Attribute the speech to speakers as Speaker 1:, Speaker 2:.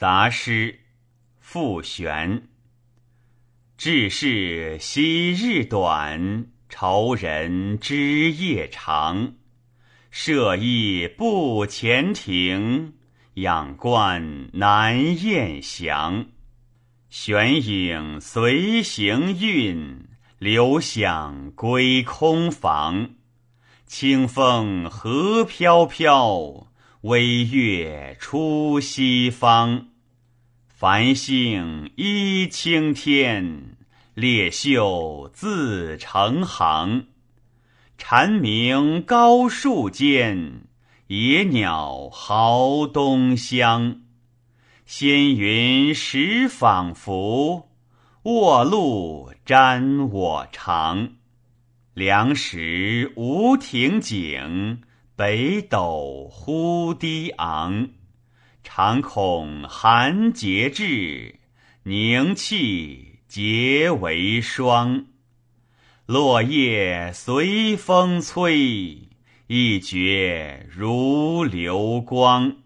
Speaker 1: 杂诗，傅玄。志士昔日短，愁人知夜长。射翼不前庭，仰观难雁翔。玄影随行运，流响归空房。清风何飘飘，微月出西方。繁星依青天，列秀自成行。蝉鸣高树间，野鸟号东乡。仙云时仿佛，卧露沾我长。梁石无亭景，北斗忽低昂。常恐寒节至，凝气结为霜。落叶随风吹，一觉如流光。